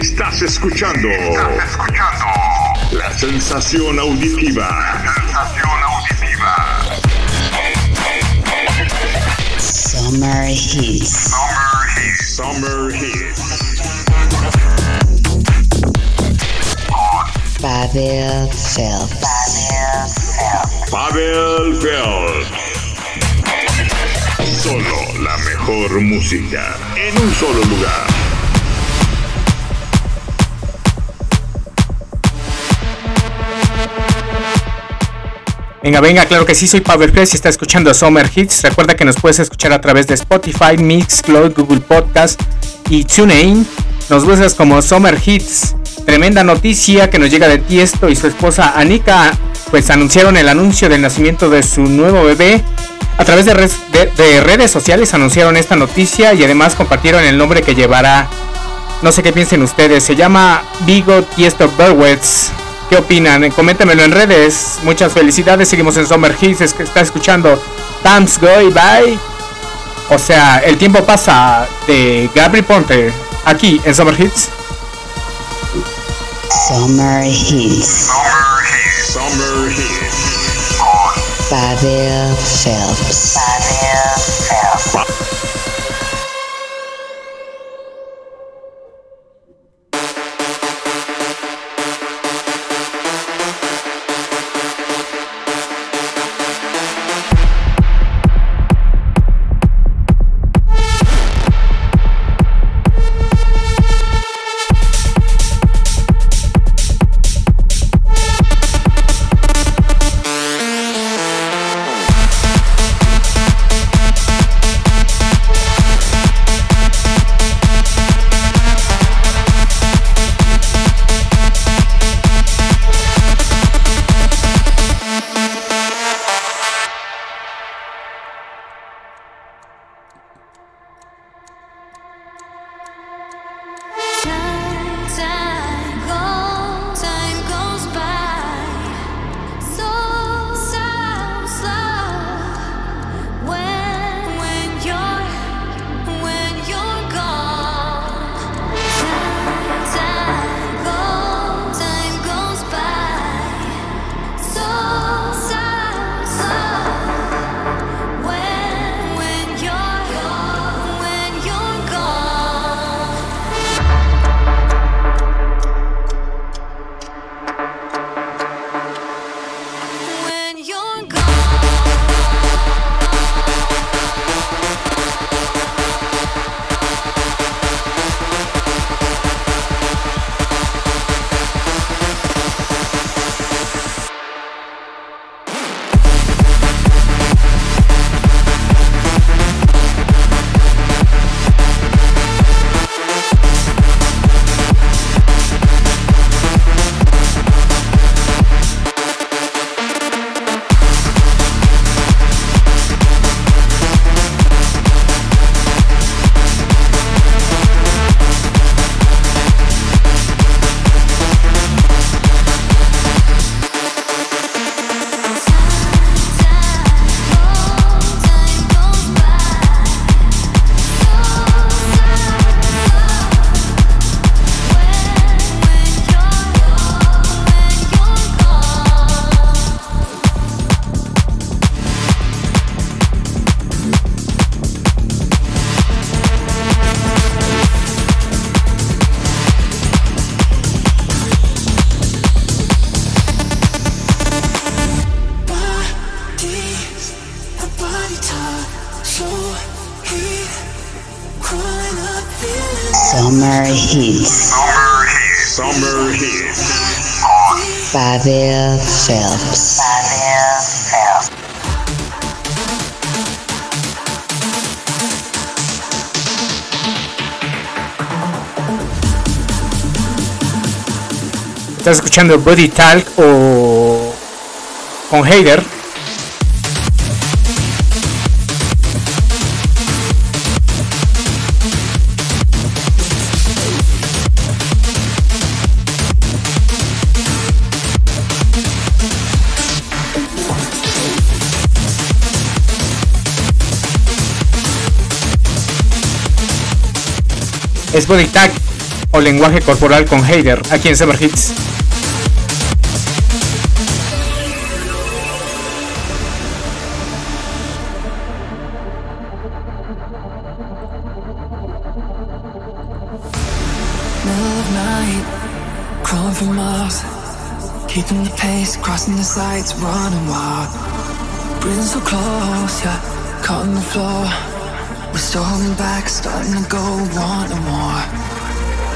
Estás escuchando. Estás escuchando. La sensación auditiva. La sensación auditiva. Summer Hits. Summer Hits. Summer Hits. Pavel Phelps. Pavel Phelps. Solo la mejor música en un solo lugar. Venga, venga, claro que sí, soy Phelps y está escuchando Summer Hits. Recuerda que nos puedes escuchar a través de Spotify, Mixcloud, Google Podcast y TuneIn. Nos buscas como Summer Hits. Tremenda noticia que nos llega de Tiesto y su esposa Anika, pues anunciaron el anuncio del nacimiento de su nuevo bebé. A través de, res- de- de redes sociales anunciaron esta noticia y además compartieron el nombre que llevará. No sé qué piensen ustedes. Se llama Vigo Tiesto Berwitz. ¿Qué opinan? Coméntamelo en redes. Muchas felicidades. Seguimos en Summer Hits. Es que está escuchando Times Go By. O sea, el tiempo pasa de Gabri Ponte. Aquí en Summer Hits. Summer Hits. Summer Hits. Summer Hits. Pavel Phelps. Pavel Phelps. Estás escuchando Body Talk o con Hader. Es Body Tag o lenguaje corporal con Hater aquí en Summer Hits. keeping the pace, crossing the sights, running wild, breathing so close, yeah, caught on the floor. We're still holding back, starting to go, wanting more.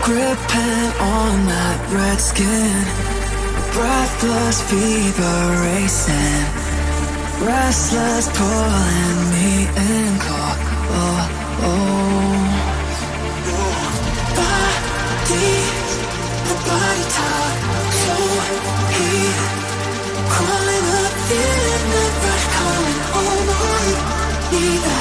Gripping on that red skin, breathless fever racing, restless pulling me in, claw. Oh, oh body, the body talk, so heat, crawling up, feeling the rush coming on on. Need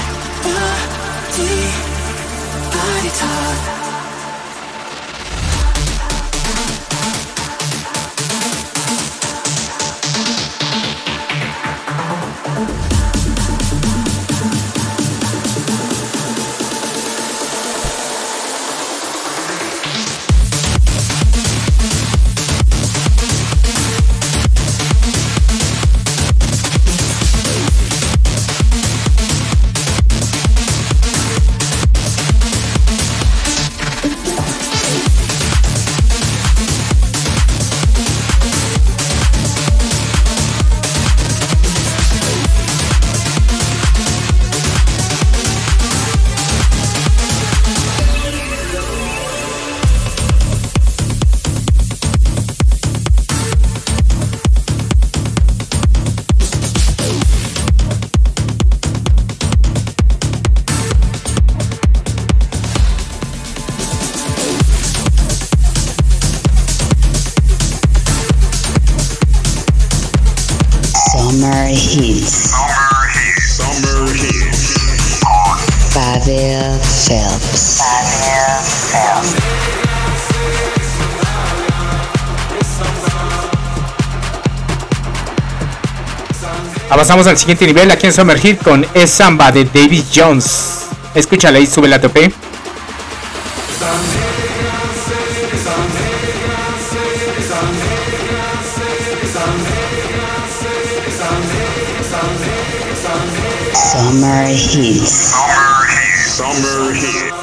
Avanzamos al siguiente nivel aquí en Summer Hit con Es Samba de David Jones. Escúchala y sube la tope. Summer Hits. Summer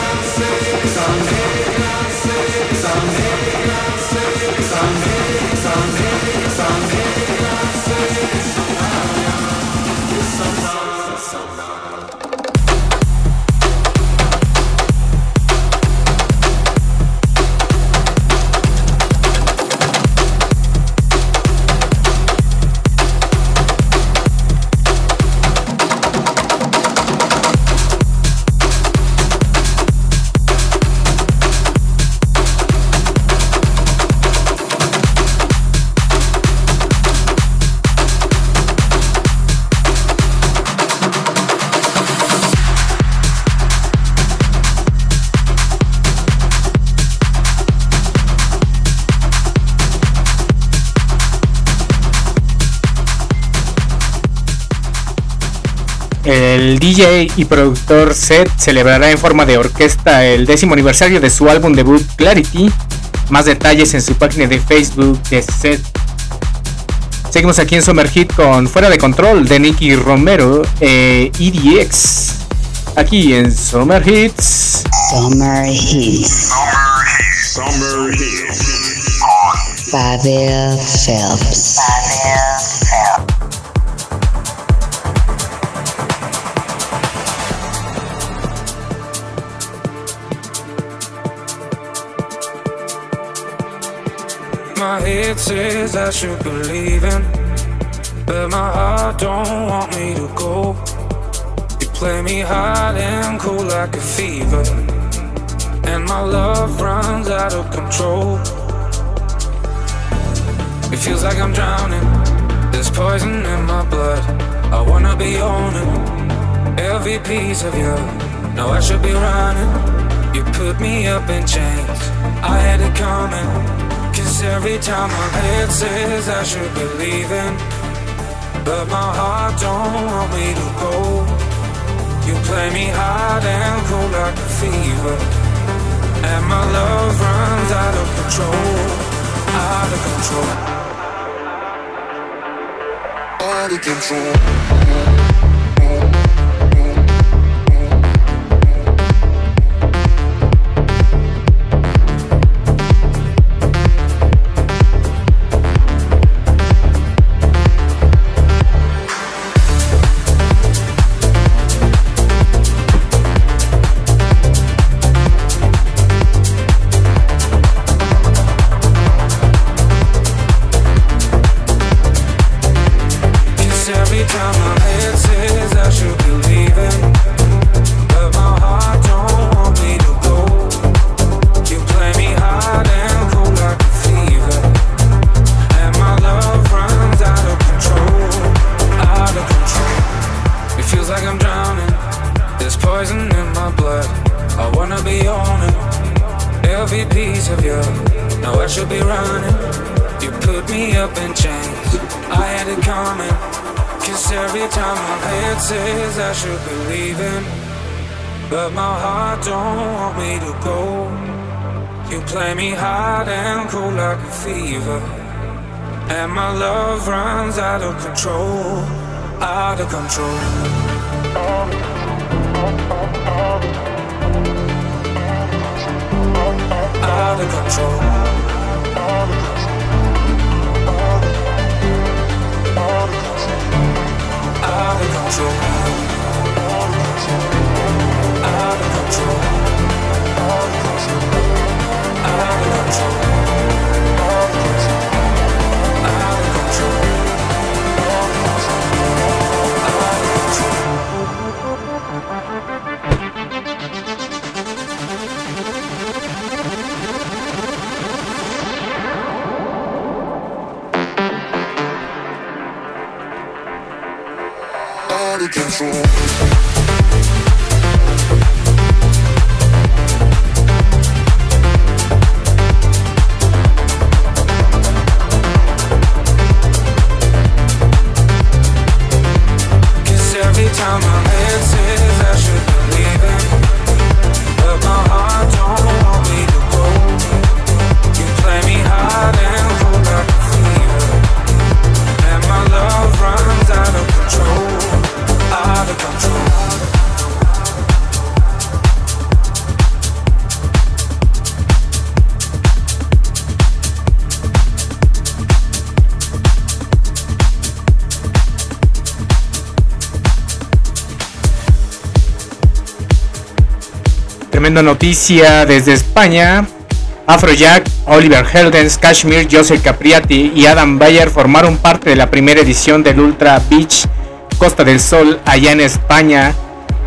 Sound. El DJ y productor Seth celebrará en forma de orquesta el décimo aniversario de su álbum debut Clarity. Más detalles en su página de Facebook de Seth. Seguimos aquí en Summer Hit con Fuera de Control de Nicky Romero e EDX. Aquí en Summer Hits. Summer Hits. Summer Hits. Pavel Phelps. Head says I should believe in, but my heart don't want me to go. You play me hot and cool like a fever, and my love runs out of control. It feels like I'm drowning. There's poison in my blood. I wanna be owning every piece of you. No, I should be running. You put me up in chains. I had it coming. Cause every time my head says I should be leaving, but my heart don't want me to go. You play me hot and cold like a fever, and my love runs out of control, out of control. Out of control. But my heart don't want me to go. You play me hot and cold like a fever, and my love runs out of control, out of control. Out of control. Out of control. Out of control. Control. Tremenda noticia desde España. Afrojack, Oliver Heldens, Kashmir, Joseph Capriati y Adam Bayer formaron parte de la primera edición del Ultra Beach Costa del Sol allá en España.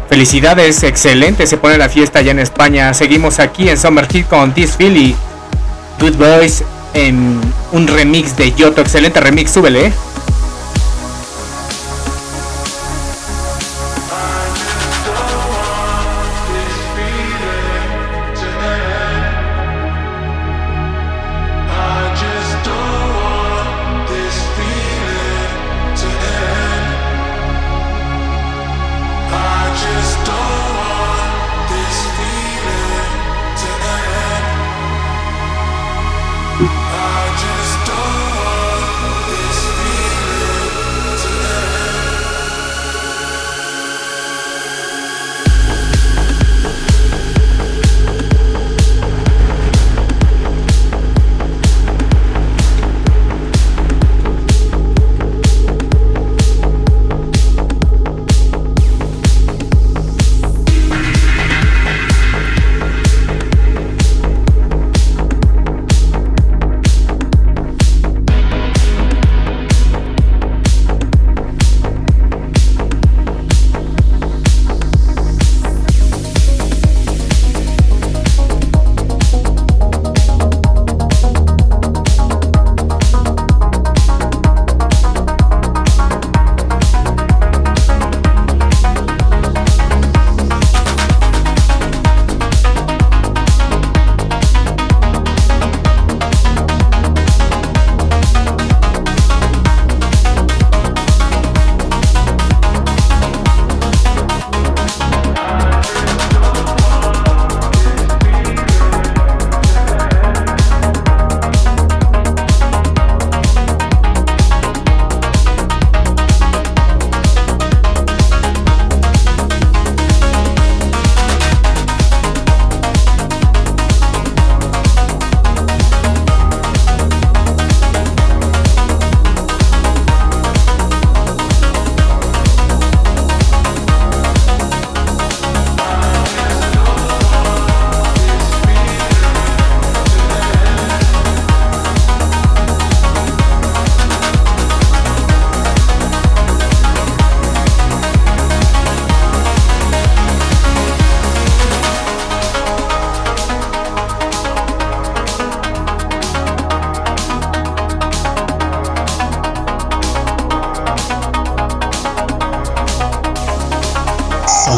Felicidades, excelente, se pone la fiesta allá en España. Seguimos aquí en Summer Heat con This Philly, Good Boys, en un remix de Yoto, excelente remix, súbele.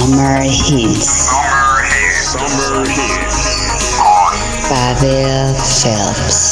Summer Heat. Summer Heat. Summer Heat. Summer Heat. Fabio Phelps.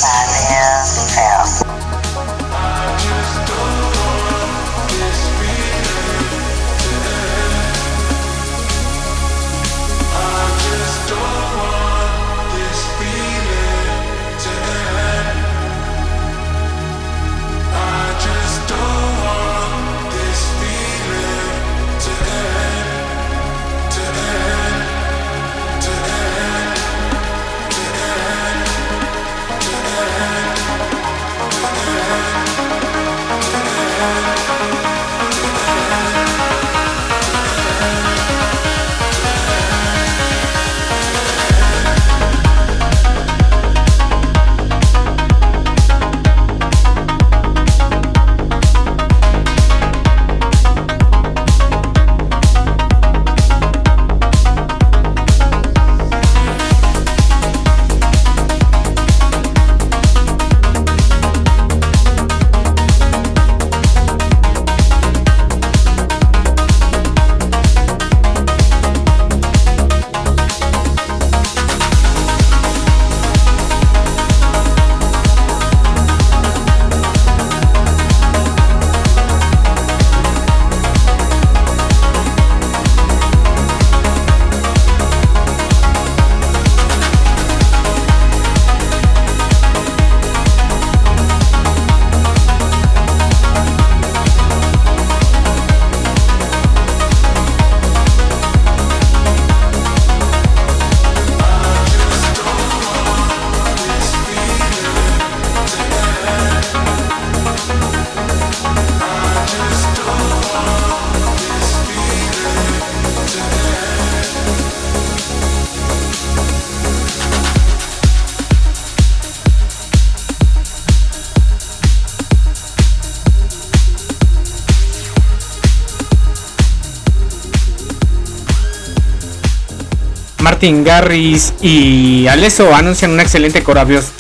Martin Garris y Alesso anuncian una excelente,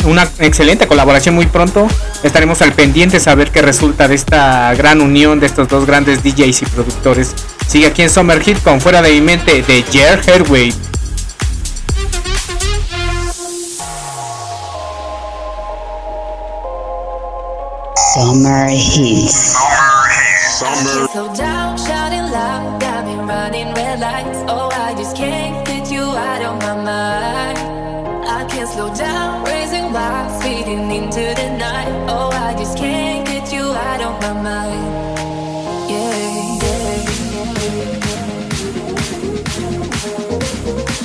una excelente colaboración muy pronto. Estaremos al pendiente a ver qué resulta de esta gran unión de estos dos grandes DJs y productores. Sigue aquí en Summer Hit con Fuera de mi mente de Jer Herway. Summer Hits. Summer Slow down, shouting loud, got me running red lights. Oh, I just can't slow down, raising my speeding into the night. Oh, I just can't get you out of my mind. Yeah, yeah. I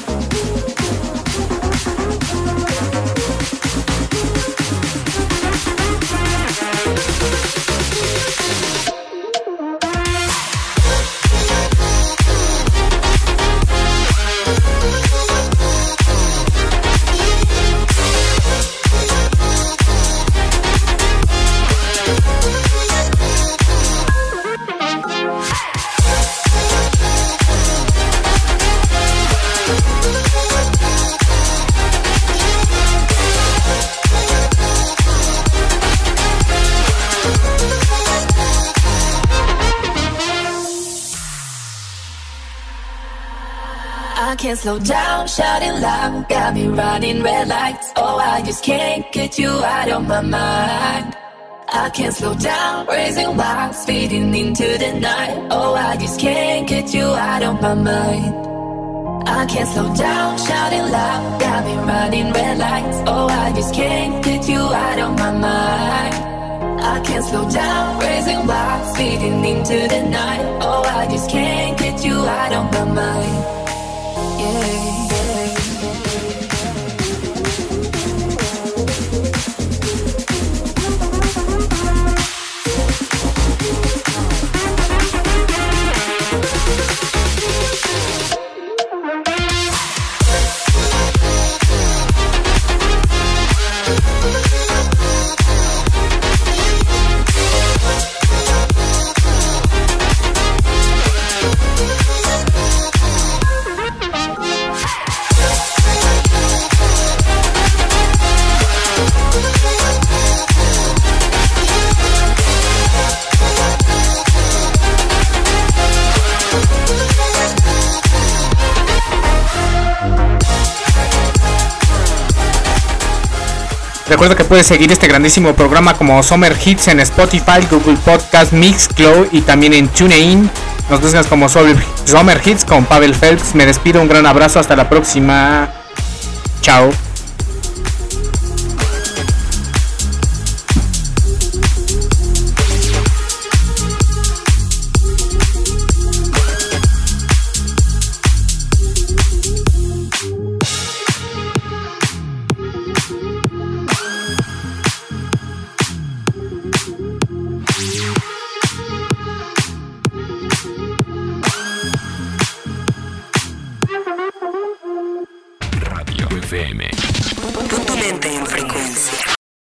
can't slow down, shouting loud, got me running red lights. Oh, I just can't get you out of my mind. I can't slow down, raising wild, speeding into the night. Oh, I just can't get you out of my mind. I can't slow down, shouting loud, got me running red lights. Oh, I just can't get you out of my mind. I can't slow down, raising wild, speeding into the night. Oh, I just can't get you out of my mind. Yeah, Recuerda que puedes seguir este grandísimo programa como Summer Hits en Spotify, Google Podcast, Mixcloud y también en TuneIn. Nos buscas como Summer Hits con Pavel Phelps. Me despido, un gran abrazo, hasta la próxima. Chao.